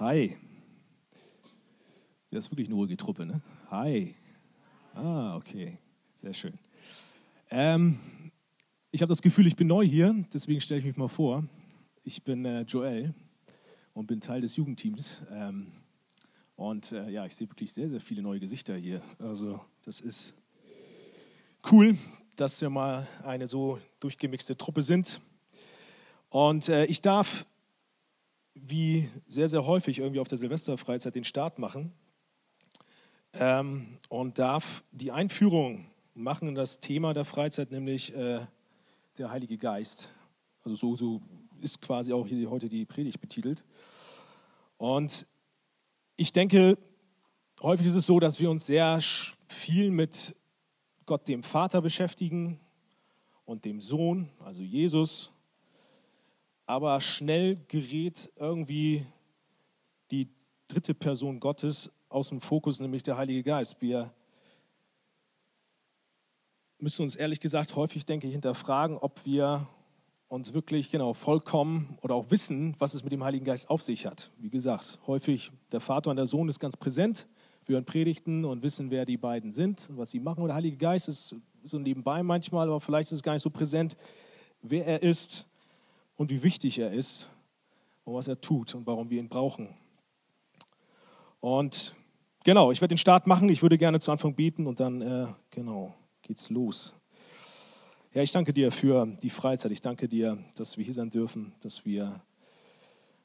Hi. Das ist wirklich eine ruhige Truppe, ne? Hi. Ah, okay. Sehr schön. Ähm, ich habe das Gefühl, ich bin neu hier, deswegen stelle ich mich mal vor. Ich bin äh, Joel und bin Teil des Jugendteams. Ähm, und äh, ja, ich sehe wirklich sehr, sehr viele neue Gesichter hier. Also, das ist cool, dass wir mal eine so durchgemixte Truppe sind. Und äh, ich darf, wie sehr, sehr häufig, irgendwie auf der Silvesterfreizeit den Start machen ähm, und darf die Einführung machen in das Thema der Freizeit, nämlich äh, der Heilige Geist. Also so, so ist quasi auch hier heute die Predigt betitelt. Und ich denke, häufig ist es so, dass wir uns sehr viel mit Gott dem Vater beschäftigen und dem Sohn, also Jesus. Aber schnell gerät irgendwie die dritte Person Gottes aus dem Fokus, nämlich der Heilige Geist. Wir müssen uns ehrlich gesagt häufig, denke ich, hinterfragen, ob wir uns wirklich genau vollkommen oder auch wissen, was es mit dem Heiligen Geist auf sich hat. Wie gesagt, häufig der Vater und der Sohn ist ganz präsent. Wir hören Predigten und wissen, wer die beiden sind und was sie machen. Und der Heilige Geist ist so nebenbei manchmal, aber vielleicht ist es gar nicht so präsent, wer er ist und wie wichtig er ist und was er tut und warum wir ihn brauchen. Und genau, ich werde den Start machen. Ich würde gerne zu Anfang beten und dann, äh, genau, geht's los. Ja, ich danke dir für die Freizeit. Ich danke dir, dass wir hier sein dürfen, dass wir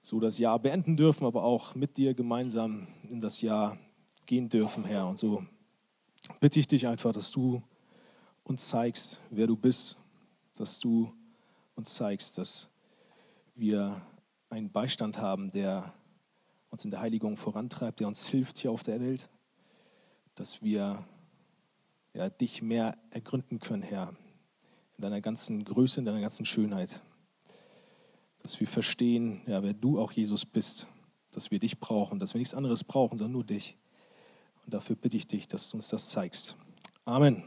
so das Jahr beenden dürfen, aber auch mit dir gemeinsam in das Jahr gehen dürfen, Herr. Und so bitte ich dich einfach, dass du uns zeigst, wer du bist, dass du uns zeigst, dass wir einen Beistand haben, der uns in der Heiligung vorantreibt, der uns hilft hier auf der Welt, dass wir ja, dich mehr ergründen können, Herr, in deiner ganzen Größe, in deiner ganzen Schönheit. Dass wir verstehen, ja, wer du auch Jesus bist, dass wir dich brauchen, dass wir nichts anderes brauchen, sondern nur dich. Und dafür bitte ich dich, dass du uns das zeigst. Amen.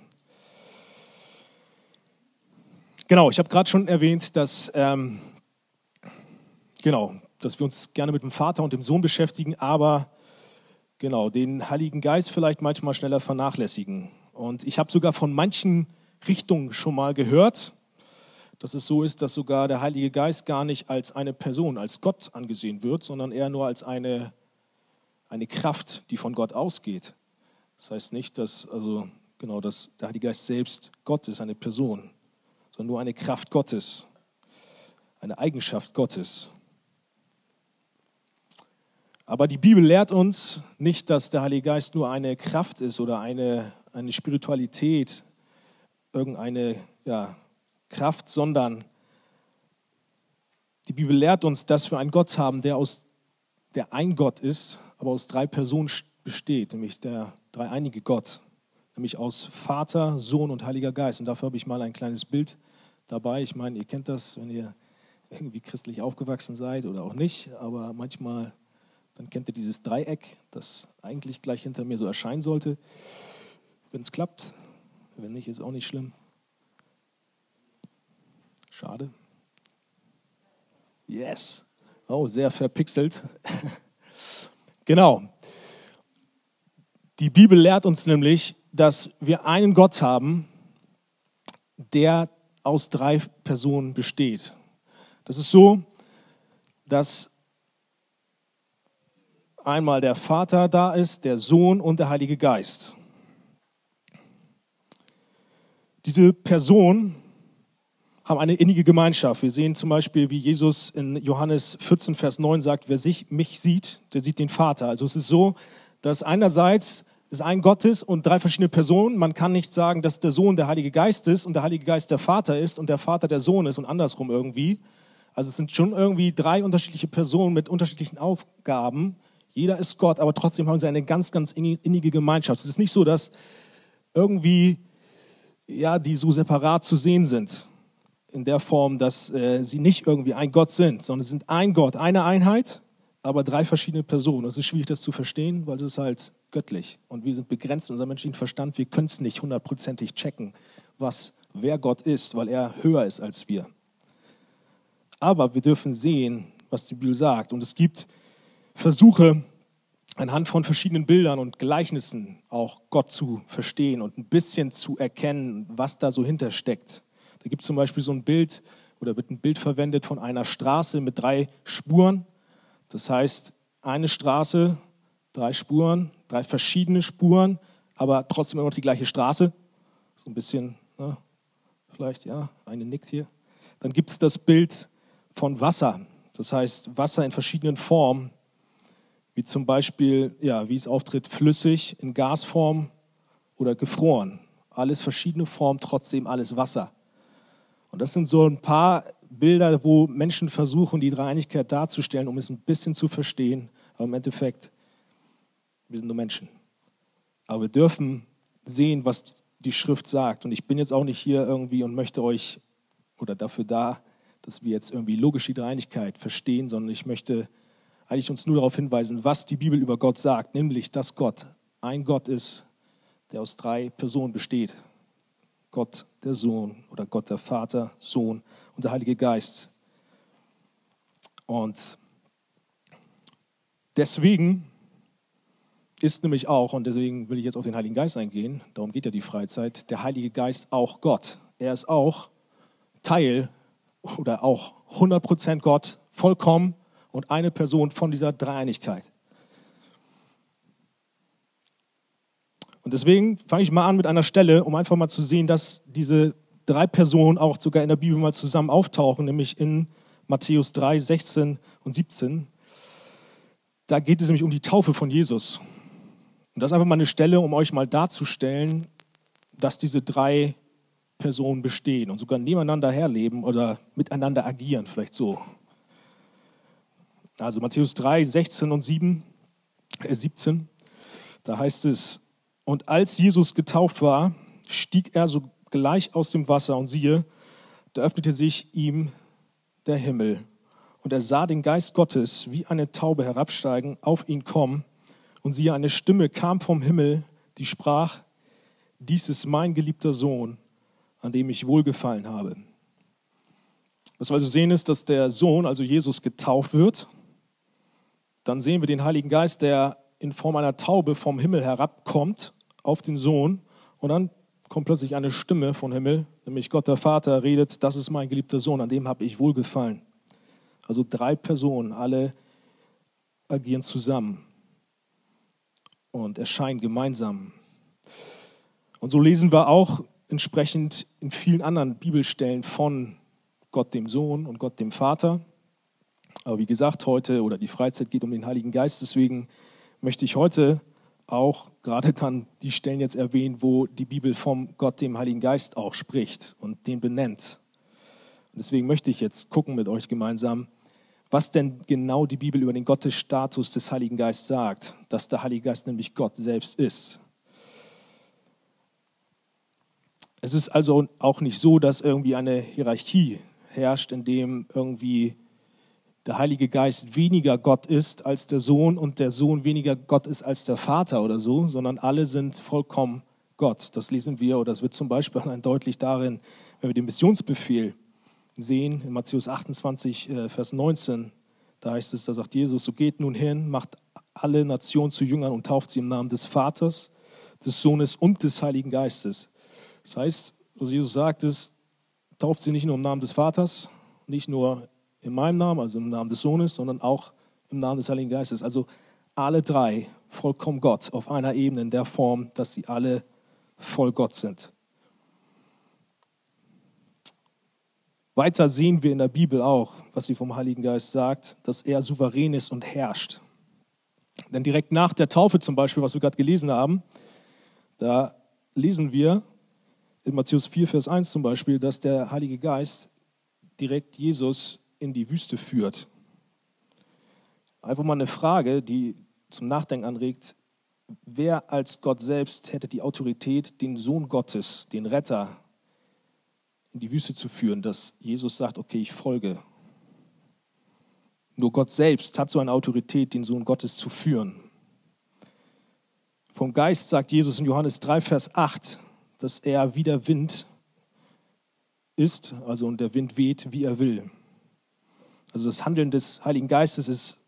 Genau, ich habe gerade schon erwähnt, dass, ähm, genau, dass wir uns gerne mit dem Vater und dem Sohn beschäftigen, aber genau, den Heiligen Geist vielleicht manchmal schneller vernachlässigen. Und ich habe sogar von manchen Richtung schon mal gehört, dass es so ist, dass sogar der Heilige Geist gar nicht als eine Person, als Gott angesehen wird, sondern eher nur als eine, eine Kraft, die von Gott ausgeht. Das heißt nicht, dass, also, genau, dass der Heilige Geist selbst Gott ist, eine Person, sondern nur eine Kraft Gottes, eine Eigenschaft Gottes. Aber die Bibel lehrt uns nicht, dass der Heilige Geist nur eine Kraft ist oder eine, eine Spiritualität, irgendeine ja, Kraft, sondern die Bibel lehrt uns, dass wir einen Gott haben, der, aus, der ein Gott ist, aber aus drei Personen besteht, nämlich der dreieinige Gott, nämlich aus Vater, Sohn und Heiliger Geist. Und dafür habe ich mal ein kleines Bild dabei. Ich meine, ihr kennt das, wenn ihr irgendwie christlich aufgewachsen seid oder auch nicht, aber manchmal, dann kennt ihr dieses Dreieck, das eigentlich gleich hinter mir so erscheinen sollte. Wenn es klappt, wenn nicht, ist auch nicht schlimm. Schade. Yes. Oh, sehr verpixelt. genau. Die Bibel lehrt uns nämlich, dass wir einen Gott haben, der aus drei Personen besteht. Das ist so, dass einmal der Vater da ist, der Sohn und der Heilige Geist. Diese Personen haben eine innige Gemeinschaft. Wir sehen zum Beispiel, wie Jesus in Johannes 14, Vers 9 sagt, wer sich, mich sieht, der sieht den Vater. Also es ist so, dass einerseits es ein Gott ist und drei verschiedene Personen. Man kann nicht sagen, dass der Sohn der Heilige Geist ist und der Heilige Geist der Vater ist und der Vater der Sohn ist und andersrum irgendwie. Also es sind schon irgendwie drei unterschiedliche Personen mit unterschiedlichen Aufgaben. Jeder ist Gott, aber trotzdem haben sie eine ganz, ganz innige Gemeinschaft. Es ist nicht so, dass irgendwie ja, die so separat zu sehen sind. In der Form, dass äh, sie nicht irgendwie ein Gott sind, sondern sie sind ein Gott, eine Einheit, aber drei verschiedene Personen. Es ist schwierig, das zu verstehen, weil es ist halt göttlich. Und wir sind begrenzt in unserem menschlichen Verstand. Wir können es nicht hundertprozentig checken, was, wer Gott ist, weil er höher ist als wir. Aber wir dürfen sehen, was die Bibel sagt. Und es gibt versuche anhand von verschiedenen Bildern und Gleichnissen auch Gott zu verstehen und ein bisschen zu erkennen, was da so hintersteckt. Da gibt es zum Beispiel so ein Bild oder wird ein Bild verwendet von einer Straße mit drei Spuren. Das heißt, eine Straße, drei Spuren, drei verschiedene Spuren, aber trotzdem immer noch die gleiche Straße. So ein bisschen, ne? vielleicht, ja, eine nickt hier. Dann gibt es das Bild von Wasser. Das heißt, Wasser in verschiedenen Formen, wie zum Beispiel, ja, wie es auftritt, flüssig, in Gasform oder gefroren. Alles verschiedene Formen, trotzdem alles Wasser. Und das sind so ein paar Bilder, wo Menschen versuchen, die Dreieinigkeit darzustellen, um es ein bisschen zu verstehen. Aber im Endeffekt, wir sind nur Menschen. Aber wir dürfen sehen, was die Schrift sagt. Und ich bin jetzt auch nicht hier irgendwie und möchte euch oder dafür da, dass wir jetzt irgendwie logisch die Dreieinigkeit verstehen, sondern ich möchte eigentlich uns nur darauf hinweisen, was die Bibel über Gott sagt, nämlich, dass Gott ein Gott ist, der aus drei Personen besteht. Gott der Sohn oder Gott der Vater, Sohn und der Heilige Geist. Und deswegen ist nämlich auch, und deswegen will ich jetzt auf den Heiligen Geist eingehen, darum geht ja die Freizeit, der Heilige Geist auch Gott. Er ist auch Teil oder auch 100% Gott, vollkommen und eine Person von dieser Dreieinigkeit. Und deswegen fange ich mal an mit einer Stelle, um einfach mal zu sehen, dass diese drei Personen auch sogar in der Bibel mal zusammen auftauchen, nämlich in Matthäus 3, 16 und 17. Da geht es nämlich um die Taufe von Jesus. Und das ist einfach mal eine Stelle, um euch mal darzustellen, dass diese drei Personen bestehen und sogar nebeneinander herleben oder miteinander agieren, vielleicht so. Also Matthäus 3, 16 und 7, äh 17, da heißt es, und als Jesus getauft war, stieg er sogleich aus dem Wasser und siehe, da öffnete sich ihm der Himmel. Und er sah den Geist Gottes wie eine Taube herabsteigen, auf ihn kommen. Und siehe, eine Stimme kam vom Himmel, die sprach, dies ist mein geliebter Sohn, an dem ich wohlgefallen habe. Was wir also sehen ist, dass der Sohn, also Jesus, getauft wird. Dann sehen wir den Heiligen Geist, der in Form einer Taube vom Himmel herabkommt auf den Sohn. Und dann kommt plötzlich eine Stimme vom Himmel, nämlich Gott der Vater redet, das ist mein geliebter Sohn, an dem habe ich wohlgefallen. Also drei Personen, alle agieren zusammen und erscheinen gemeinsam. Und so lesen wir auch entsprechend in vielen anderen Bibelstellen von Gott dem Sohn und Gott dem Vater. Aber wie gesagt, heute oder die Freizeit geht um den Heiligen Geist, deswegen möchte ich heute auch gerade dann die Stellen jetzt erwähnen, wo die Bibel vom Gott dem Heiligen Geist auch spricht und den benennt. Und deswegen möchte ich jetzt gucken mit euch gemeinsam, was denn genau die Bibel über den Gottesstatus des Heiligen Geistes sagt, dass der Heilige Geist nämlich Gott selbst ist. Es ist also auch nicht so, dass irgendwie eine Hierarchie herrscht, in dem irgendwie der Heilige Geist weniger Gott ist als der Sohn und der Sohn weniger Gott ist als der Vater oder so, sondern alle sind vollkommen Gott. Das lesen wir oder das wird zum Beispiel deutlich darin, wenn wir den Missionsbefehl sehen, in Matthäus 28, äh, Vers 19. Da heißt es, da sagt Jesus, so geht nun hin, macht alle Nationen zu Jüngern und tauft sie im Namen des Vaters, des Sohnes und des Heiligen Geistes das heißt, was Jesus sagt, ist, tauft sie nicht nur im Namen des Vaters, nicht nur in meinem Namen, also im Namen des Sohnes, sondern auch im Namen des Heiligen Geistes. Also alle drei vollkommen Gott auf einer Ebene in der Form, dass sie alle voll Gott sind. Weiter sehen wir in der Bibel auch, was sie vom Heiligen Geist sagt, dass er souverän ist und herrscht. Denn direkt nach der Taufe zum Beispiel, was wir gerade gelesen haben, da lesen wir, in Matthäus 4, Vers 1 zum Beispiel, dass der Heilige Geist direkt Jesus in die Wüste führt. Einfach mal eine Frage, die zum Nachdenken anregt. Wer als Gott selbst hätte die Autorität, den Sohn Gottes, den Retter, in die Wüste zu führen, dass Jesus sagt, okay, ich folge. Nur Gott selbst hat so eine Autorität, den Sohn Gottes zu führen. Vom Geist sagt Jesus in Johannes 3, Vers 8, dass er wie der Wind ist, also und der Wind weht, wie er will. Also das Handeln des Heiligen Geistes ist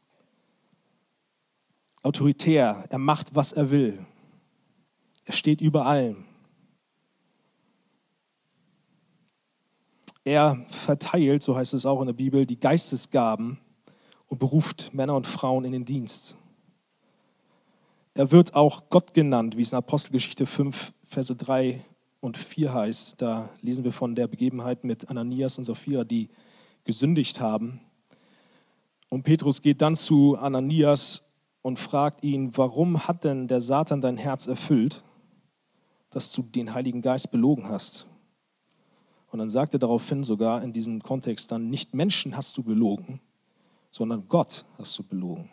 autoritär, er macht, was er will. Er steht über allem. Er verteilt, so heißt es auch in der Bibel, die Geistesgaben und beruft Männer und Frauen in den Dienst. Er wird auch Gott genannt, wie es in Apostelgeschichte 5, Verse 3 und 4 heißt. Da lesen wir von der Begebenheit mit Ananias und Sapphira, die gesündigt haben. Und Petrus geht dann zu Ananias und fragt ihn, warum hat denn der Satan dein Herz erfüllt, dass du den Heiligen Geist belogen hast? Und dann sagt er daraufhin sogar in diesem Kontext dann, nicht Menschen hast du belogen, sondern Gott hast du belogen.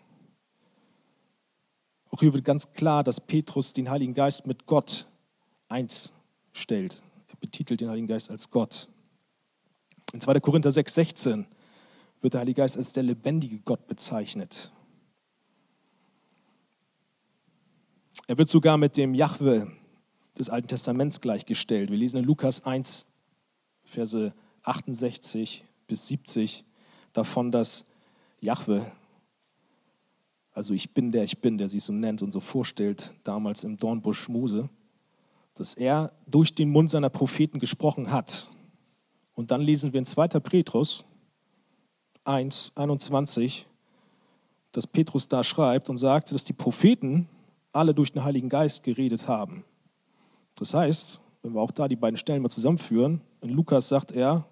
Auch hier wird ganz klar, dass Petrus den Heiligen Geist mit Gott eins stellt. Er betitelt den Heiligen Geist als Gott. In 2. Korinther 6, 16 wird der Heilige Geist als der lebendige Gott bezeichnet. Er wird sogar mit dem Jahwe des Alten Testaments gleichgestellt. Wir lesen in Lukas 1, Verse 68 bis 70 davon, dass Jahwe also ich bin der ich bin, der sich so nennt und so vorstellt, damals im Dornbusch Mose, dass er durch den Mund seiner Propheten gesprochen hat. Und dann lesen wir in 2. Petrus 1, 21, dass Petrus da schreibt und sagt, dass die Propheten alle durch den Heiligen Geist geredet haben. Das heißt, wenn wir auch da die beiden Stellen mal zusammenführen, in Lukas sagt er,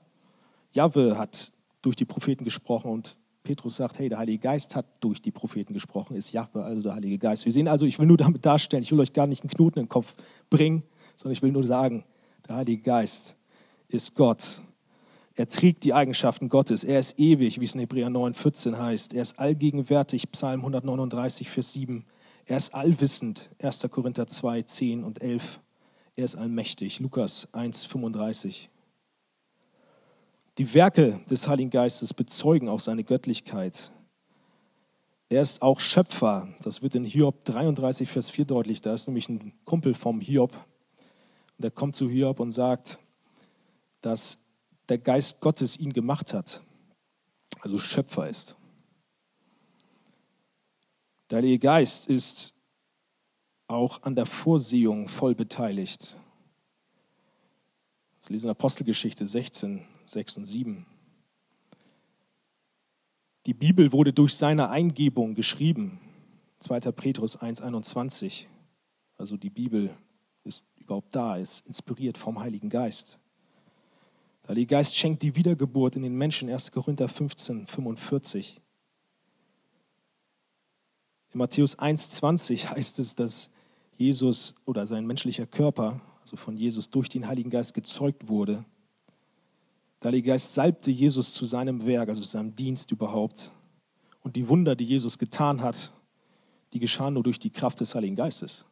Jahwe hat durch die Propheten gesprochen und Petrus sagt, hey, der Heilige Geist hat durch die Propheten gesprochen, ist Jahwe, also der Heilige Geist. Wir sehen also, ich will nur damit darstellen, ich will euch gar nicht einen Knoten in den Kopf bringen, sondern ich will nur sagen, der Heilige Geist ist Gott. Er trägt die Eigenschaften Gottes. Er ist ewig, wie es in Hebräer 9, 14 heißt. Er ist allgegenwärtig, Psalm 139, Vers 7. Er ist allwissend, 1. Korinther 2, 10 und 11. Er ist allmächtig, Lukas 1, 35. Die Werke des Heiligen Geistes bezeugen auch seine Göttlichkeit. Er ist auch Schöpfer. Das wird in Hiob 33, Vers 4 deutlich. Da ist nämlich ein Kumpel vom Hiob. Und er kommt zu Hiob und sagt, dass der Geist Gottes ihn gemacht hat, also Schöpfer ist. Der Heilige Geist ist auch an der Vorsehung voll beteiligt. Das lesen Apostelgeschichte 16, 6 und 7. Die Bibel wurde durch seine Eingebung geschrieben. 2. Petrus 1, 21. Also die Bibel ist überhaupt da, ist inspiriert vom Heiligen Geist. Der Heilige Geist schenkt die Wiedergeburt in den Menschen, 1. Korinther 15, 45. In Matthäus 1, 20 heißt es, dass Jesus oder sein menschlicher Körper, also von Jesus durch den Heiligen Geist gezeugt wurde. Der Heilige Geist salbte Jesus zu seinem Werk, also zu seinem Dienst überhaupt. Und die Wunder, die Jesus getan hat, die geschahen nur durch die Kraft des Heiligen Geistes.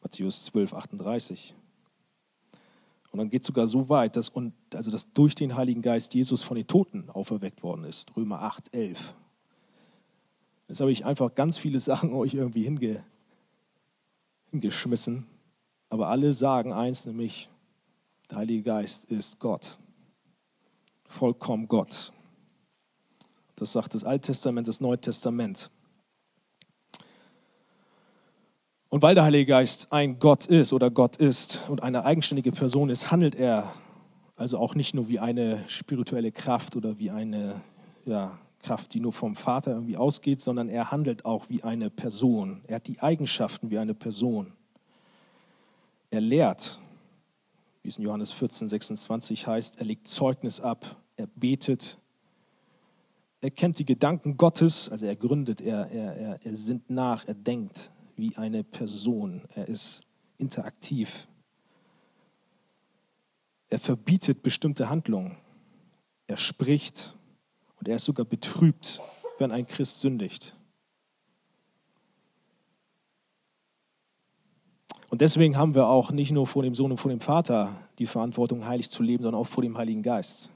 Matthäus 12, 38. Und dann geht es sogar so weit, dass, und, also dass durch den Heiligen Geist Jesus von den Toten auferweckt worden ist. Römer 8, 11. Jetzt habe ich einfach ganz viele Sachen euch irgendwie hinge, hingeschmissen. Aber alle sagen eins, nämlich der Heilige Geist ist Gott. Vollkommen Gott. Das sagt das Alte Testament, das Neue Testament. Und weil der Heilige Geist ein Gott ist oder Gott ist und eine eigenständige Person ist, handelt er also auch nicht nur wie eine spirituelle Kraft oder wie eine ja, Kraft, die nur vom Vater irgendwie ausgeht, sondern er handelt auch wie eine Person. Er hat die Eigenschaften wie eine Person. Er lehrt, wie es in Johannes 14, 26 heißt, er legt Zeugnis ab, er betet, er kennt die Gedanken Gottes, also er gründet, er, er, er, er sinnt nach, er denkt wie eine Person, er ist interaktiv. Er verbietet bestimmte Handlungen, er spricht und er ist sogar betrübt, wenn ein Christ sündigt. Und deswegen haben wir auch nicht nur vor dem Sohn und vor dem Vater die Verantwortung, heilig zu leben, sondern auch vor dem Heiligen Geist.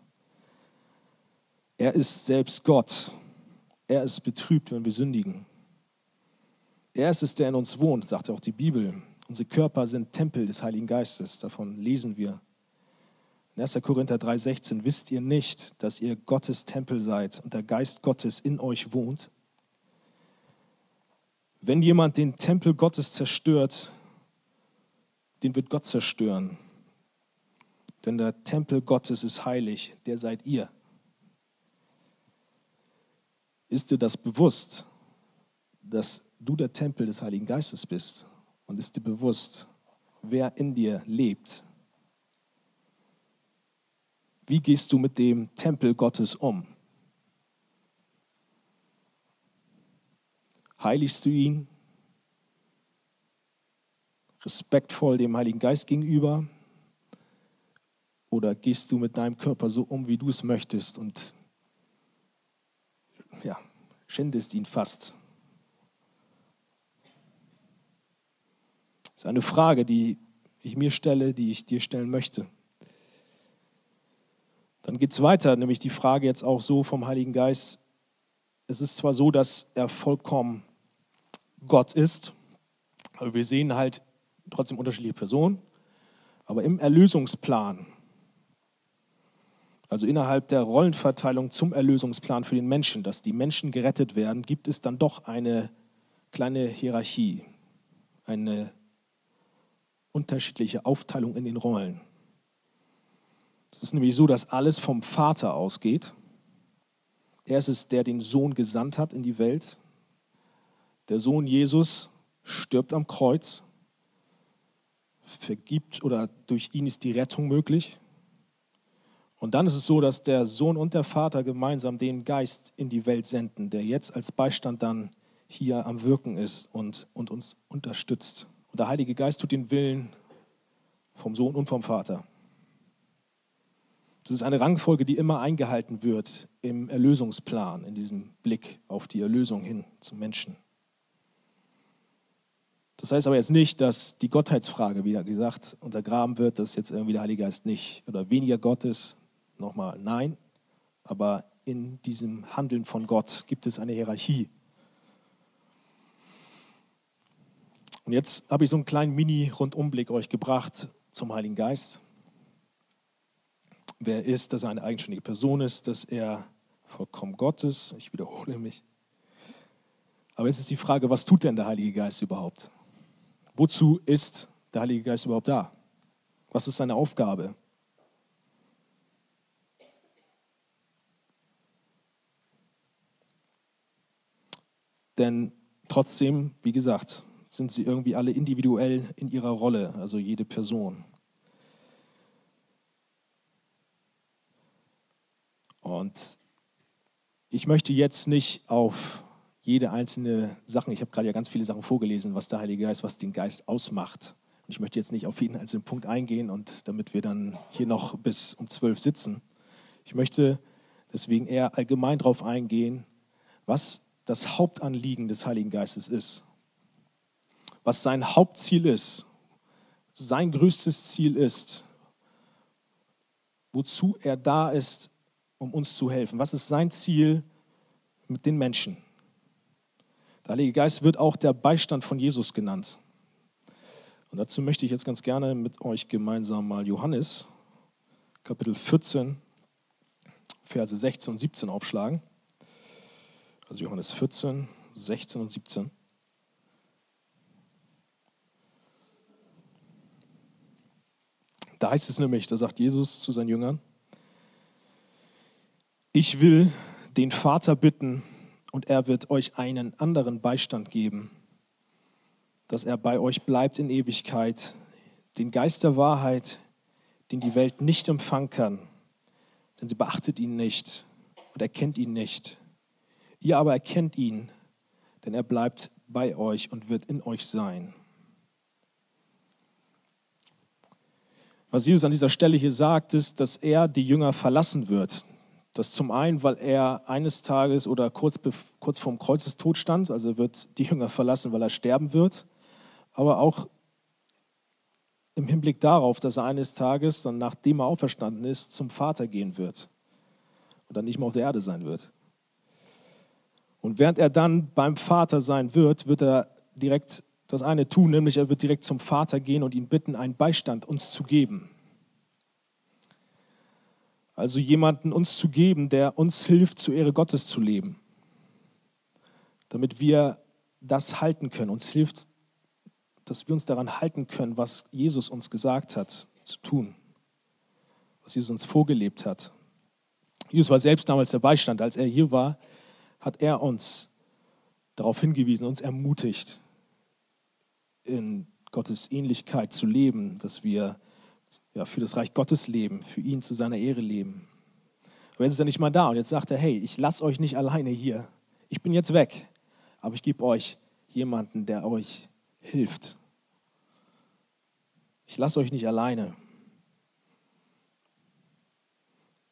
Er ist selbst Gott. Er ist betrübt, wenn wir sündigen. Er ist es, der in uns wohnt, sagt auch die Bibel. Unsere Körper sind Tempel des Heiligen Geistes. Davon lesen wir. In 1. Korinther 3,16 wisst ihr nicht, dass ihr Gottes Tempel seid und der Geist Gottes in euch wohnt? Wenn jemand den Tempel Gottes zerstört, den wird Gott zerstören. Denn der Tempel Gottes ist heilig, der seid ihr. Ist dir das bewusst, dass du der Tempel des Heiligen Geistes bist? Und ist dir bewusst, wer in dir lebt? Wie gehst du mit dem Tempel Gottes um? Heiligst du ihn? Respektvoll dem Heiligen Geist gegenüber? Oder gehst du mit deinem Körper so um, wie du es möchtest und ja, schändest ihn fast? Das ist eine Frage, die ich mir stelle, die ich dir stellen möchte. Dann geht es weiter, nämlich die Frage jetzt auch so vom Heiligen Geist. Es ist zwar so, dass er vollkommen Gott ist, aber wir sehen halt trotzdem unterschiedliche Personen. Aber im Erlösungsplan, also innerhalb der Rollenverteilung zum Erlösungsplan für den Menschen, dass die Menschen gerettet werden, gibt es dann doch eine kleine Hierarchie, eine unterschiedliche Aufteilung in den Rollen. Es ist nämlich so, dass alles vom Vater ausgeht. Er ist es, der den Sohn gesandt hat in die Welt. Der Sohn Jesus stirbt am Kreuz, vergibt oder durch ihn ist die Rettung möglich. Und dann ist es so, dass der Sohn und der Vater gemeinsam den Geist in die Welt senden, der jetzt als Beistand dann hier am Wirken ist und, und uns unterstützt. Und der Heilige Geist tut den Willen vom Sohn und vom Vater. Das ist eine Rangfolge, die immer eingehalten wird im Erlösungsplan, in diesem Blick auf die Erlösung hin zum Menschen. Das heißt aber jetzt nicht, dass die Gottheitsfrage, wie gesagt, untergraben wird, dass jetzt irgendwie der Heilige Geist nicht oder weniger Gott ist. Nochmal, nein. Aber in diesem Handeln von Gott gibt es eine Hierarchie. Und jetzt habe ich so einen kleinen Mini-Rundumblick euch gebracht zum Heiligen Geist wer er ist, dass er eine eigenständige Person ist, dass er vollkommen Gott ist. Ich wiederhole mich. Aber jetzt ist die Frage, was tut denn der Heilige Geist überhaupt? Wozu ist der Heilige Geist überhaupt da? Was ist seine Aufgabe? Denn trotzdem, wie gesagt, sind sie irgendwie alle individuell in ihrer Rolle, also jede Person. Und ich möchte jetzt nicht auf jede einzelne Sache, ich habe gerade ja ganz viele Sachen vorgelesen, was der Heilige Geist, was den Geist ausmacht. Und ich möchte jetzt nicht auf jeden einzelnen Punkt eingehen und damit wir dann hier noch bis um zwölf sitzen. Ich möchte deswegen eher allgemein darauf eingehen, was das Hauptanliegen des Heiligen Geistes ist. Was sein Hauptziel ist, sein größtes Ziel ist, wozu er da ist um uns zu helfen? Was ist sein Ziel mit den Menschen? Der Heilige Geist wird auch der Beistand von Jesus genannt. Und dazu möchte ich jetzt ganz gerne mit euch gemeinsam mal Johannes Kapitel 14, Verse 16 und 17 aufschlagen. Also Johannes 14, 16 und 17. Da heißt es nämlich, da sagt Jesus zu seinen Jüngern, ich will den Vater bitten und er wird euch einen anderen Beistand geben, dass er bei euch bleibt in Ewigkeit, den Geist der Wahrheit, den die Welt nicht empfangen kann, denn sie beachtet ihn nicht und erkennt ihn nicht. Ihr aber erkennt ihn, denn er bleibt bei euch und wird in euch sein. Was Jesus an dieser Stelle hier sagt, ist, dass er die Jünger verlassen wird. Das zum einen, weil er eines Tages oder kurz, kurz vorm Kreuzestod stand, also er wird die Jünger verlassen, weil er sterben wird, aber auch im Hinblick darauf, dass er eines Tages, dann nachdem er auferstanden ist, zum Vater gehen wird und dann nicht mehr auf der Erde sein wird. Und während er dann beim Vater sein wird, wird er direkt das eine tun, nämlich er wird direkt zum Vater gehen und ihn bitten, einen Beistand uns zu geben. Also jemanden uns zu geben, der uns hilft, zur Ehre Gottes zu leben. Damit wir das halten können, uns hilft, dass wir uns daran halten können, was Jesus uns gesagt hat zu tun, was Jesus uns vorgelebt hat. Jesus war selbst damals der Beistand. Als er hier war, hat er uns darauf hingewiesen, uns ermutigt, in Gottes Ähnlichkeit zu leben, dass wir ja, für das Reich Gottes leben, für ihn zu seiner Ehre leben. Aber jetzt ist er nicht mal da und jetzt sagt er, hey, ich lasse euch nicht alleine hier. Ich bin jetzt weg, aber ich gebe euch jemanden, der euch hilft. Ich lasse euch nicht alleine.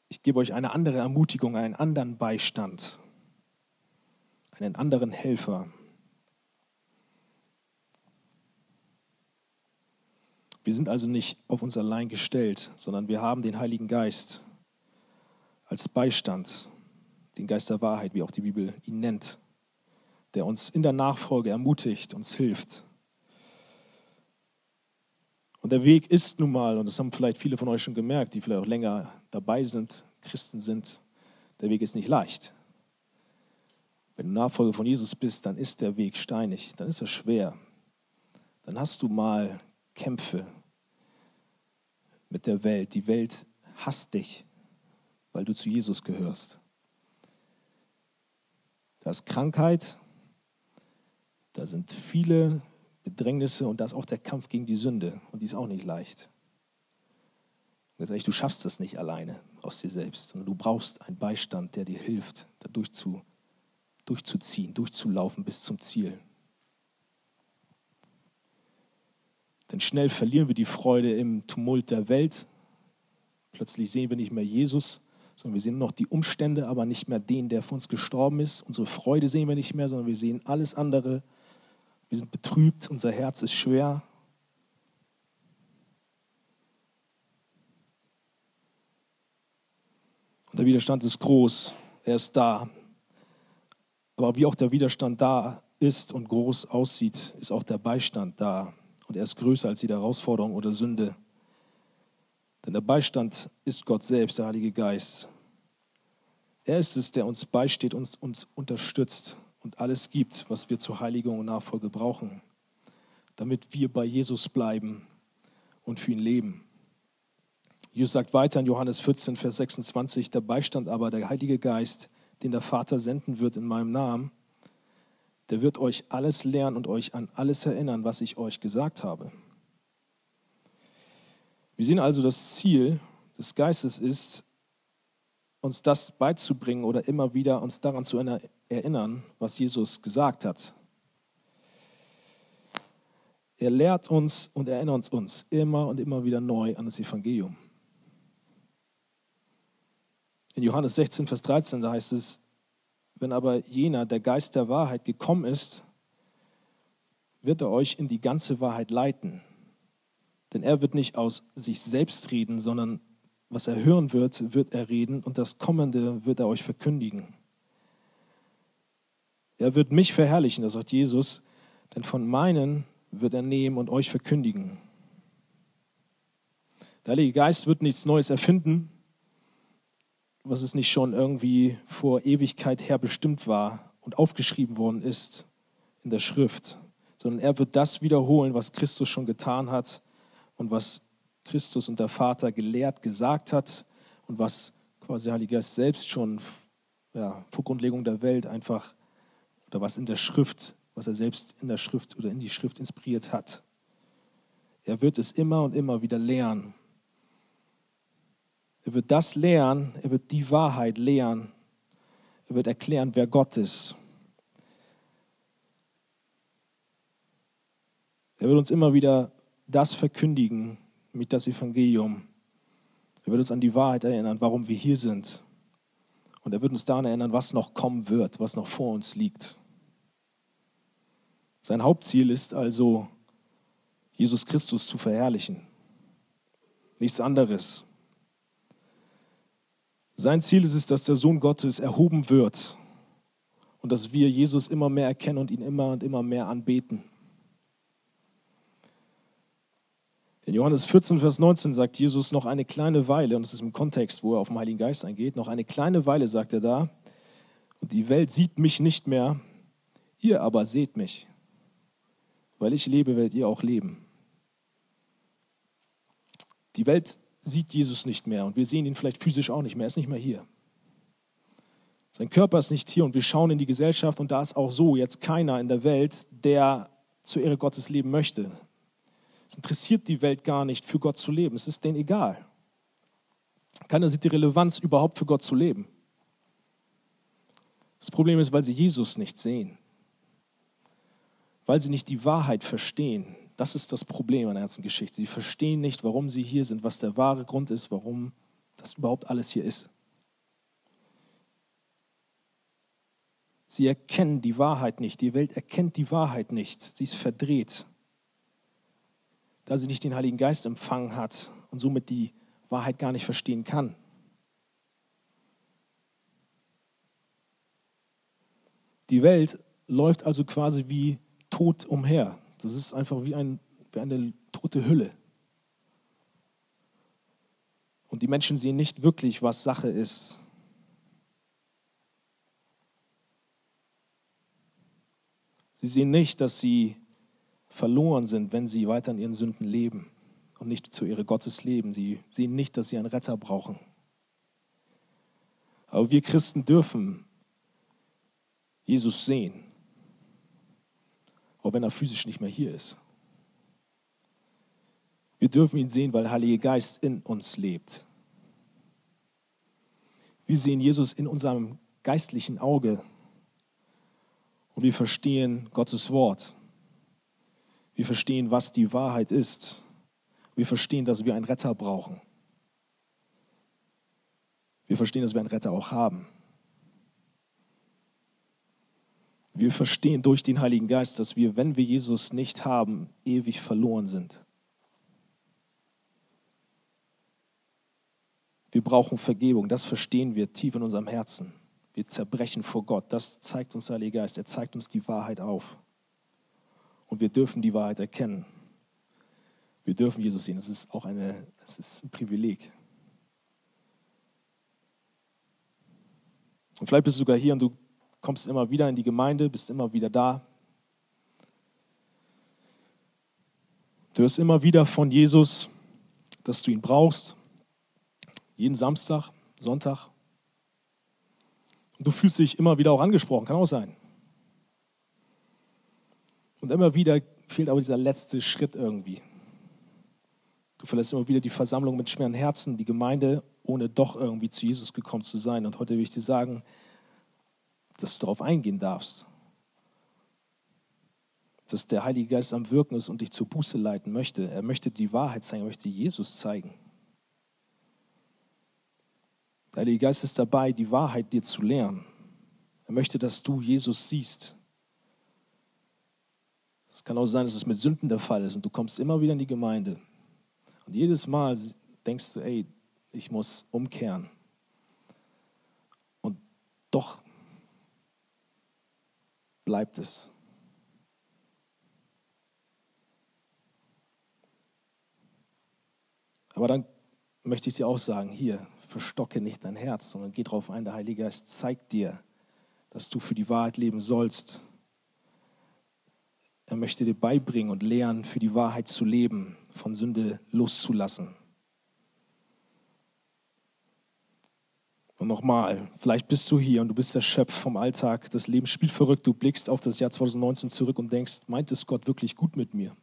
Ich gebe euch eine andere Ermutigung, einen anderen Beistand, einen anderen Helfer. Wir sind also nicht auf uns allein gestellt, sondern wir haben den Heiligen Geist als Beistand, den Geist der Wahrheit, wie auch die Bibel ihn nennt, der uns in der Nachfolge ermutigt, uns hilft. Und der Weg ist nun mal, und das haben vielleicht viele von euch schon gemerkt, die vielleicht auch länger dabei sind, Christen sind, der Weg ist nicht leicht. Wenn du Nachfolger von Jesus bist, dann ist der Weg steinig, dann ist er schwer. Dann hast du mal Kämpfe mit der Welt. Die Welt hasst dich, weil du zu Jesus gehörst. Da ist Krankheit, da sind viele Bedrängnisse und da ist auch der Kampf gegen die Sünde und die ist auch nicht leicht. Du schaffst das nicht alleine aus dir selbst, sondern du brauchst einen Beistand, der dir hilft, da durchzu, durchzuziehen, durchzulaufen bis zum Ziel. Denn schnell verlieren wir die Freude im Tumult der Welt. Plötzlich sehen wir nicht mehr Jesus, sondern wir sehen noch die Umstände, aber nicht mehr den, der für uns gestorben ist. Unsere Freude sehen wir nicht mehr, sondern wir sehen alles andere. Wir sind betrübt, unser Herz ist schwer. Und der Widerstand ist groß, er ist da. Aber wie auch der Widerstand da ist und groß aussieht, ist auch der Beistand da. Und er ist größer als jede Herausforderung oder Sünde. Denn der Beistand ist Gott selbst, der Heilige Geist. Er ist es, der uns beisteht, uns, uns unterstützt und alles gibt, was wir zur Heiligung und Nachfolge brauchen, damit wir bei Jesus bleiben und für ihn leben. Jesus sagt weiter in Johannes 14, Vers 26, der Beistand aber, der Heilige Geist, den der Vater senden wird in meinem Namen, der wird euch alles lernen und euch an alles erinnern, was ich euch gesagt habe. Wir sehen also, das Ziel des Geistes ist, uns das beizubringen oder immer wieder uns daran zu erinnern, was Jesus gesagt hat. Er lehrt uns und erinnert uns immer und immer wieder neu an das Evangelium. In Johannes 16, Vers 13, da heißt es, wenn aber jener, der Geist der Wahrheit, gekommen ist, wird er euch in die ganze Wahrheit leiten. Denn er wird nicht aus sich selbst reden, sondern was er hören wird, wird er reden und das Kommende wird er euch verkündigen. Er wird mich verherrlichen, das sagt Jesus, denn von meinen wird er nehmen und euch verkündigen. Der Heilige Geist wird nichts Neues erfinden, was es nicht schon irgendwie vor Ewigkeit her bestimmt war und aufgeschrieben worden ist in der Schrift, sondern er wird das wiederholen, was Christus schon getan hat und was Christus und der Vater gelehrt, gesagt hat und was quasi der Heilige Geist selbst schon ja, vor Grundlegung der Welt einfach oder was in der Schrift, was er selbst in der Schrift oder in die Schrift inspiriert hat. Er wird es immer und immer wieder lehren er wird das lehren, er wird die Wahrheit lehren. Er wird erklären, wer Gott ist. Er wird uns immer wieder das verkündigen mit das Evangelium. Er wird uns an die Wahrheit erinnern, warum wir hier sind. Und er wird uns daran erinnern, was noch kommen wird, was noch vor uns liegt. Sein Hauptziel ist also, Jesus Christus zu verherrlichen. Nichts anderes. Sein Ziel ist es, dass der Sohn Gottes erhoben wird und dass wir Jesus immer mehr erkennen und ihn immer und immer mehr anbeten. In Johannes 14, Vers 19 sagt Jesus noch eine kleine Weile, und das ist im Kontext, wo er auf den Heiligen Geist eingeht, noch eine kleine Weile sagt er da, und die Welt sieht mich nicht mehr, Ihr aber seht mich. Weil ich lebe, werdet ihr auch leben. Die Welt sieht Jesus nicht mehr und wir sehen ihn vielleicht physisch auch nicht mehr. Er ist nicht mehr hier. Sein Körper ist nicht hier und wir schauen in die Gesellschaft und da ist auch so jetzt keiner in der Welt, der zur Ehre Gottes leben möchte. Es interessiert die Welt gar nicht, für Gott zu leben. Es ist denen egal. Keiner sieht die Relevanz, überhaupt für Gott zu leben. Das Problem ist, weil sie Jesus nicht sehen. Weil sie nicht die Wahrheit verstehen. Das ist das Problem an der ganzen Geschichte. Sie verstehen nicht, warum sie hier sind, was der wahre Grund ist, warum das überhaupt alles hier ist. Sie erkennen die Wahrheit nicht. Die Welt erkennt die Wahrheit nicht. Sie ist verdreht. Da sie nicht den Heiligen Geist empfangen hat und somit die Wahrheit gar nicht verstehen kann. Die Welt läuft also quasi wie tot umher. Das ist einfach wie, ein, wie eine tote Hülle. Und die Menschen sehen nicht wirklich, was Sache ist. Sie sehen nicht, dass sie verloren sind, wenn sie weiter in ihren Sünden leben und nicht zu ihrer Gottes leben. Sie sehen nicht, dass sie einen Retter brauchen. Aber wir Christen dürfen Jesus sehen, auch wenn er physisch nicht mehr hier ist. Wir dürfen ihn sehen, weil der Heilige Geist in uns lebt. Wir sehen Jesus in unserem geistlichen Auge und wir verstehen Gottes Wort. Wir verstehen, was die Wahrheit ist. Wir verstehen, dass wir einen Retter brauchen. Wir verstehen, dass wir einen Retter auch haben. Wir verstehen durch den Heiligen Geist, dass wir, wenn wir Jesus nicht haben, ewig verloren sind. Wir brauchen Vergebung, das verstehen wir tief in unserem Herzen. Wir zerbrechen vor Gott. Das zeigt uns der Heilige Geist. Er zeigt uns die Wahrheit auf. Und wir dürfen die Wahrheit erkennen. Wir dürfen Jesus sehen. Das ist auch eine, das ist ein Privileg. Und vielleicht bist du sogar hier und du kommst immer wieder in die Gemeinde, bist immer wieder da. Du hörst immer wieder von Jesus, dass du ihn brauchst. Jeden Samstag, Sonntag. Und du fühlst dich immer wieder auch angesprochen, kann auch sein. Und immer wieder fehlt aber dieser letzte Schritt irgendwie. Du verlässt immer wieder die Versammlung mit schweren Herzen, die Gemeinde, ohne doch irgendwie zu Jesus gekommen zu sein. Und heute will ich dir sagen, dass du darauf eingehen darfst. Dass der Heilige Geist am Wirken ist und dich zur Buße leiten möchte. Er möchte die Wahrheit zeigen, er möchte Jesus zeigen. Der Heilige Geist ist dabei, die Wahrheit dir zu lehren. Er möchte, dass du Jesus siehst. Es kann auch sein, dass es mit Sünden der Fall ist und du kommst immer wieder in die Gemeinde. Und jedes Mal denkst du, ey, ich muss umkehren. Und doch bleibt es. Aber dann möchte ich dir auch sagen, hier, verstocke nicht dein Herz, sondern geh darauf ein, der Heilige Geist zeigt dir, dass du für die Wahrheit leben sollst. Er möchte dir beibringen und lehren, für die Wahrheit zu leben, von Sünde loszulassen. Und nochmal, vielleicht bist du hier und du bist der Schöpf vom Alltag, das Leben spielt verrückt, du blickst auf das Jahr 2019 zurück und denkst, meint es Gott wirklich gut mit mir?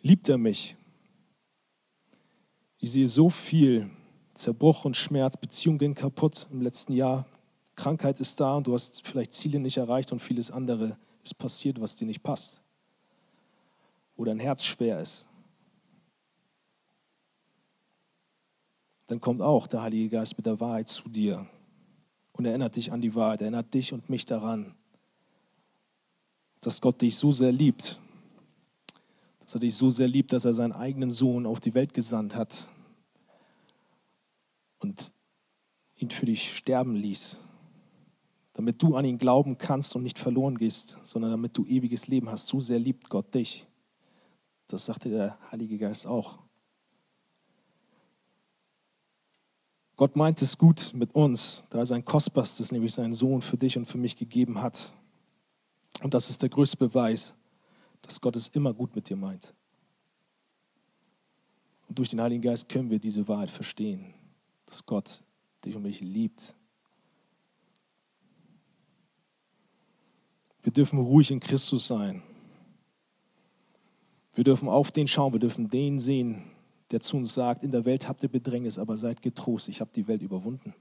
Liebt er mich? Ich sehe so viel Zerbruch und Schmerz, Beziehungen gehen kaputt im letzten Jahr. Krankheit ist da und du hast vielleicht Ziele nicht erreicht und vieles andere ist passiert, was dir nicht passt. Wo dein Herz schwer ist. Dann kommt auch der Heilige Geist mit der Wahrheit zu dir und erinnert dich an die Wahrheit, erinnert dich und mich daran, dass Gott dich so sehr liebt, dass er dich so sehr liebt, dass er seinen eigenen Sohn auf die Welt gesandt hat und ihn für dich sterben ließ, damit du an ihn glauben kannst und nicht verloren gehst, sondern damit du ewiges Leben hast. So sehr liebt Gott dich. Das sagte der Heilige Geist auch. Gott meint es gut mit uns, da er sein Kostbarstes, nämlich seinen Sohn, für dich und für mich gegeben hat. Und das ist der größte Beweis, dass Gott es immer gut mit dir meint. Und durch den Heiligen Geist können wir diese Wahrheit verstehen, dass Gott dich und mich liebt. Wir dürfen ruhig in Christus sein. Wir dürfen auf den schauen, wir dürfen den sehen, der zu uns sagt, in der Welt habt ihr Bedrängnis, aber seid getrost, ich habe die Welt überwunden.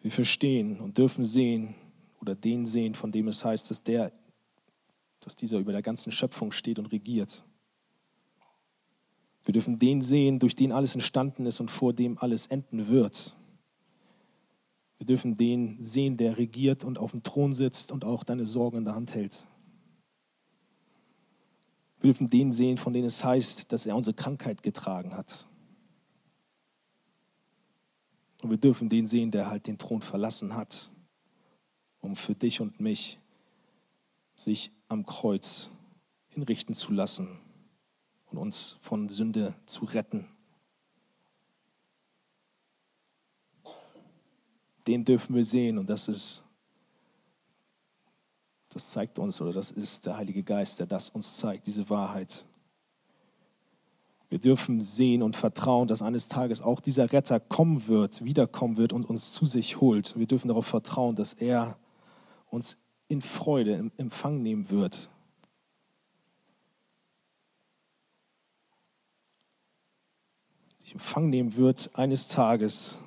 Wir verstehen und dürfen sehen oder den sehen, von dem es heißt, dass, der, dass dieser über der ganzen Schöpfung steht und regiert. Wir dürfen den sehen, durch den alles entstanden ist und vor dem alles enden wird. Wir dürfen den sehen, der regiert und auf dem Thron sitzt und auch deine Sorgen in der Hand hält. Wir dürfen den sehen, von dem es heißt, dass er unsere Krankheit getragen hat. Und wir dürfen den sehen, der halt den Thron verlassen hat, um für dich und mich sich am Kreuz hinrichten zu lassen und uns von Sünde zu retten. Den dürfen wir sehen und das ist, das zeigt uns oder das ist der Heilige Geist, der das uns zeigt, diese Wahrheit. Wir dürfen sehen und vertrauen, dass eines Tages auch dieser Retter kommen wird, wiederkommen wird und uns zu sich holt. Wir dürfen darauf vertrauen, dass er uns in Freude im Empfang nehmen wird. Ich Empfang nehmen wird eines Tages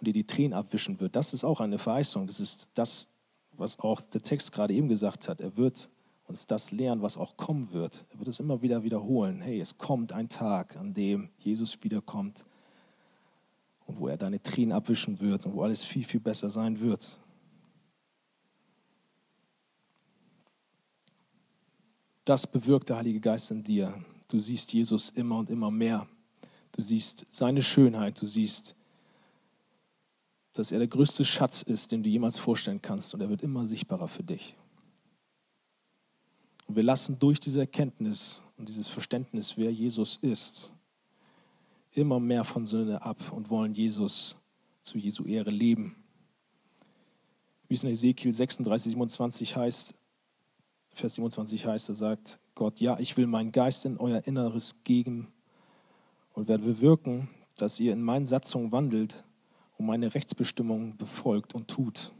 und dir die Tränen abwischen wird. Das ist auch eine Verheißung. Das ist das, was auch der Text gerade eben gesagt hat. Er wird uns das lehren, was auch kommen wird. Er wird es immer wieder wiederholen. Hey, es kommt ein Tag, an dem Jesus wiederkommt und wo er deine Tränen abwischen wird und wo alles viel, viel besser sein wird. Das bewirkt der Heilige Geist in dir. Du siehst Jesus immer und immer mehr. Du siehst seine Schönheit, du siehst dass er der größte Schatz ist, den du jemals vorstellen kannst und er wird immer sichtbarer für dich. Und wir lassen durch diese Erkenntnis und dieses Verständnis, wer Jesus ist, immer mehr von Sünde ab und wollen Jesus zu Jesu Ehre leben. Wie es in Ezekiel 36, 27 heißt, Vers 27 heißt, er sagt Gott, ja, ich will meinen Geist in euer Inneres geben und werde bewirken, dass ihr in meinen Satzungen wandelt und meine Rechtsbestimmungen befolgt und tut.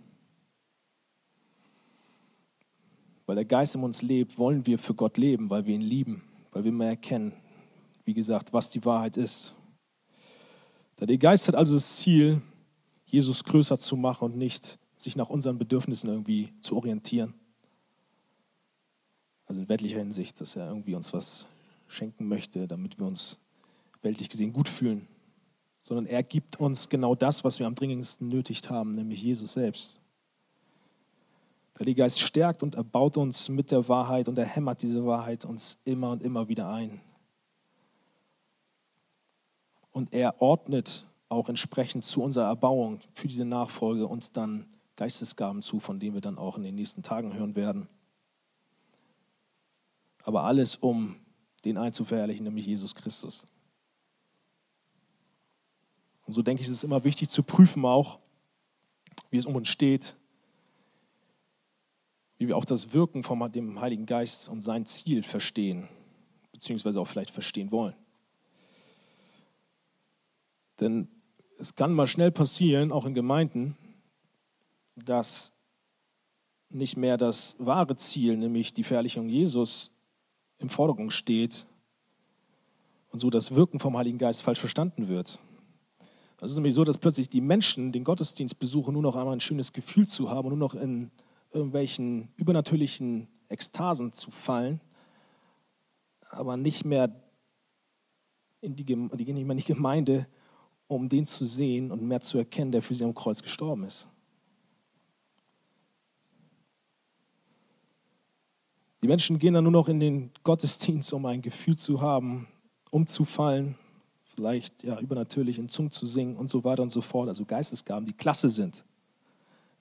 Weil der Geist in uns lebt, wollen wir für Gott leben, weil wir ihn lieben, weil wir mehr erkennen, wie gesagt, was die Wahrheit ist. Der Geist hat also das Ziel, Jesus größer zu machen und nicht sich nach unseren Bedürfnissen irgendwie zu orientieren. Also in weltlicher Hinsicht, dass er irgendwie uns was schenken möchte, damit wir uns weltlich gesehen gut fühlen sondern er gibt uns genau das, was wir am dringendsten nötig haben, nämlich Jesus selbst. Der Heilige Geist stärkt und erbaut uns mit der Wahrheit und er hämmert diese Wahrheit uns immer und immer wieder ein. Und er ordnet auch entsprechend zu unserer Erbauung für diese Nachfolge uns dann Geistesgaben zu, von denen wir dann auch in den nächsten Tagen hören werden. Aber alles, um den einzuverherrlichen, nämlich Jesus Christus. Und so denke ich, ist es immer wichtig zu prüfen auch, wie es um uns steht, wie wir auch das Wirken von dem Heiligen Geist und sein Ziel verstehen, beziehungsweise auch vielleicht verstehen wollen. Denn es kann mal schnell passieren, auch in Gemeinden, dass nicht mehr das wahre Ziel, nämlich die Verherrlichung Jesus, im Vordergrund steht und so das Wirken vom Heiligen Geist falsch verstanden wird. Es ist nämlich so, dass plötzlich die Menschen den Gottesdienst besuchen, nur noch einmal ein schönes Gefühl zu haben, nur noch in irgendwelchen übernatürlichen Ekstasen zu fallen, aber nicht mehr in die, die gehen nicht mehr in die Gemeinde, um den zu sehen und mehr zu erkennen, der für sie am Kreuz gestorben ist. Die Menschen gehen dann nur noch in den Gottesdienst, um ein Gefühl zu haben, umzufallen, vielleicht ja, übernatürlich in Zungen zu singen und so weiter und so fort, also Geistesgaben, die klasse sind,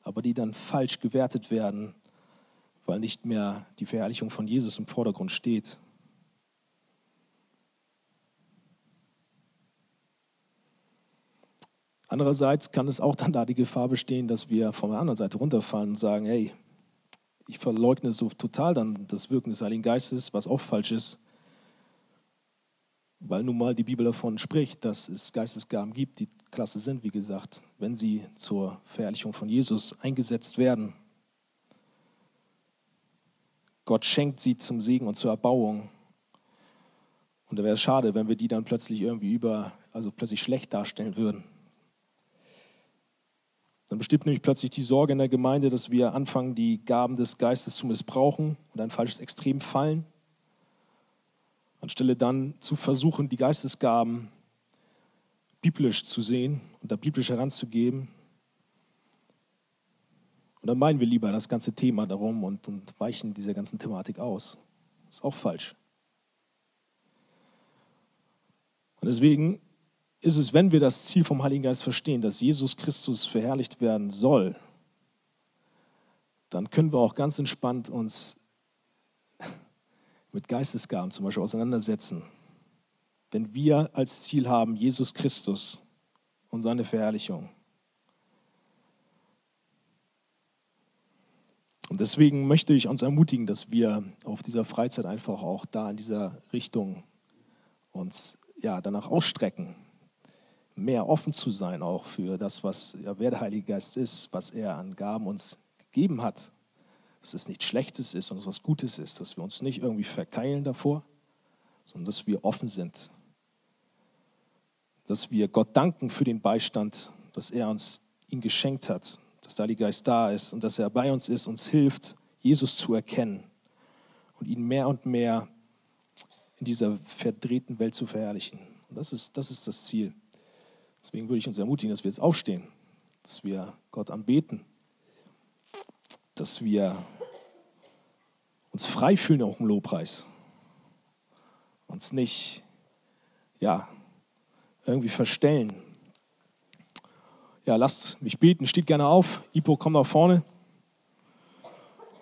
aber die dann falsch gewertet werden, weil nicht mehr die Verherrlichung von Jesus im Vordergrund steht. Andererseits kann es auch dann da die Gefahr bestehen, dass wir von der anderen Seite runterfallen und sagen, hey, ich verleugne so total dann das Wirken des Heiligen Geistes, was auch falsch ist weil nun mal die Bibel davon spricht, dass es Geistesgaben gibt, die klasse sind, wie gesagt, wenn sie zur Verherrlichung von Jesus eingesetzt werden. Gott schenkt sie zum Segen und zur Erbauung. Und da wäre es schade, wenn wir die dann plötzlich irgendwie über, also plötzlich schlecht darstellen würden. Dann bestimmt nämlich plötzlich die Sorge in der Gemeinde, dass wir anfangen, die Gaben des Geistes zu missbrauchen und ein falsches Extrem fallen. Anstelle dann zu versuchen, die Geistesgaben biblisch zu sehen und da biblisch heranzugeben. Und dann meinen wir lieber das ganze Thema darum und, und weichen dieser ganzen Thematik aus. Ist auch falsch. Und deswegen ist es, wenn wir das Ziel vom Heiligen Geist verstehen, dass Jesus Christus verherrlicht werden soll, dann können wir auch ganz entspannt uns mit Geistesgaben zum Beispiel auseinandersetzen. Wenn wir als Ziel haben Jesus Christus und seine Verherrlichung. Und deswegen möchte ich uns ermutigen, dass wir auf dieser Freizeit einfach auch da in dieser Richtung uns ja, danach ausstrecken, mehr offen zu sein auch für das, was ja, wer der Heilige Geist ist, was er an Gaben uns gegeben hat. Dass es nichts Schlechtes ist, sondern was Gutes ist, dass wir uns nicht irgendwie verkeilen davor, sondern dass wir offen sind. Dass wir Gott danken für den Beistand, dass er uns ihn geschenkt hat, dass der Heilige Geist da ist und dass er bei uns ist, uns hilft, Jesus zu erkennen und ihn mehr und mehr in dieser verdrehten Welt zu verherrlichen. Und das ist, das ist das Ziel. Deswegen würde ich uns ermutigen, dass wir jetzt aufstehen, dass wir Gott anbeten, dass wir uns frei fühlen auch im Lobpreis, uns nicht ja, irgendwie verstellen. Ja, lasst mich beten, steht gerne auf. Ipo, komm nach vorne.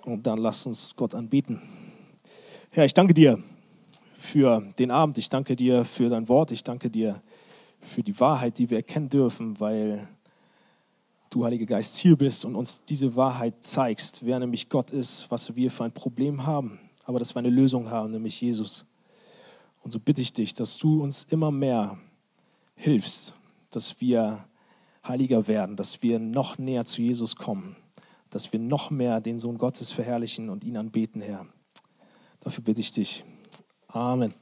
Und dann lasst uns Gott anbeten. Herr, ich danke dir für den Abend. Ich danke dir für dein Wort. Ich danke dir für die Wahrheit, die wir erkennen dürfen, weil du, Heiliger Geist, hier bist und uns diese Wahrheit zeigst, wer nämlich Gott ist, was wir für ein Problem haben, aber dass wir eine Lösung haben, nämlich Jesus. Und so bitte ich dich, dass du uns immer mehr hilfst, dass wir heiliger werden, dass wir noch näher zu Jesus kommen, dass wir noch mehr den Sohn Gottes verherrlichen und ihn anbeten, Herr. Dafür bitte ich dich. Amen.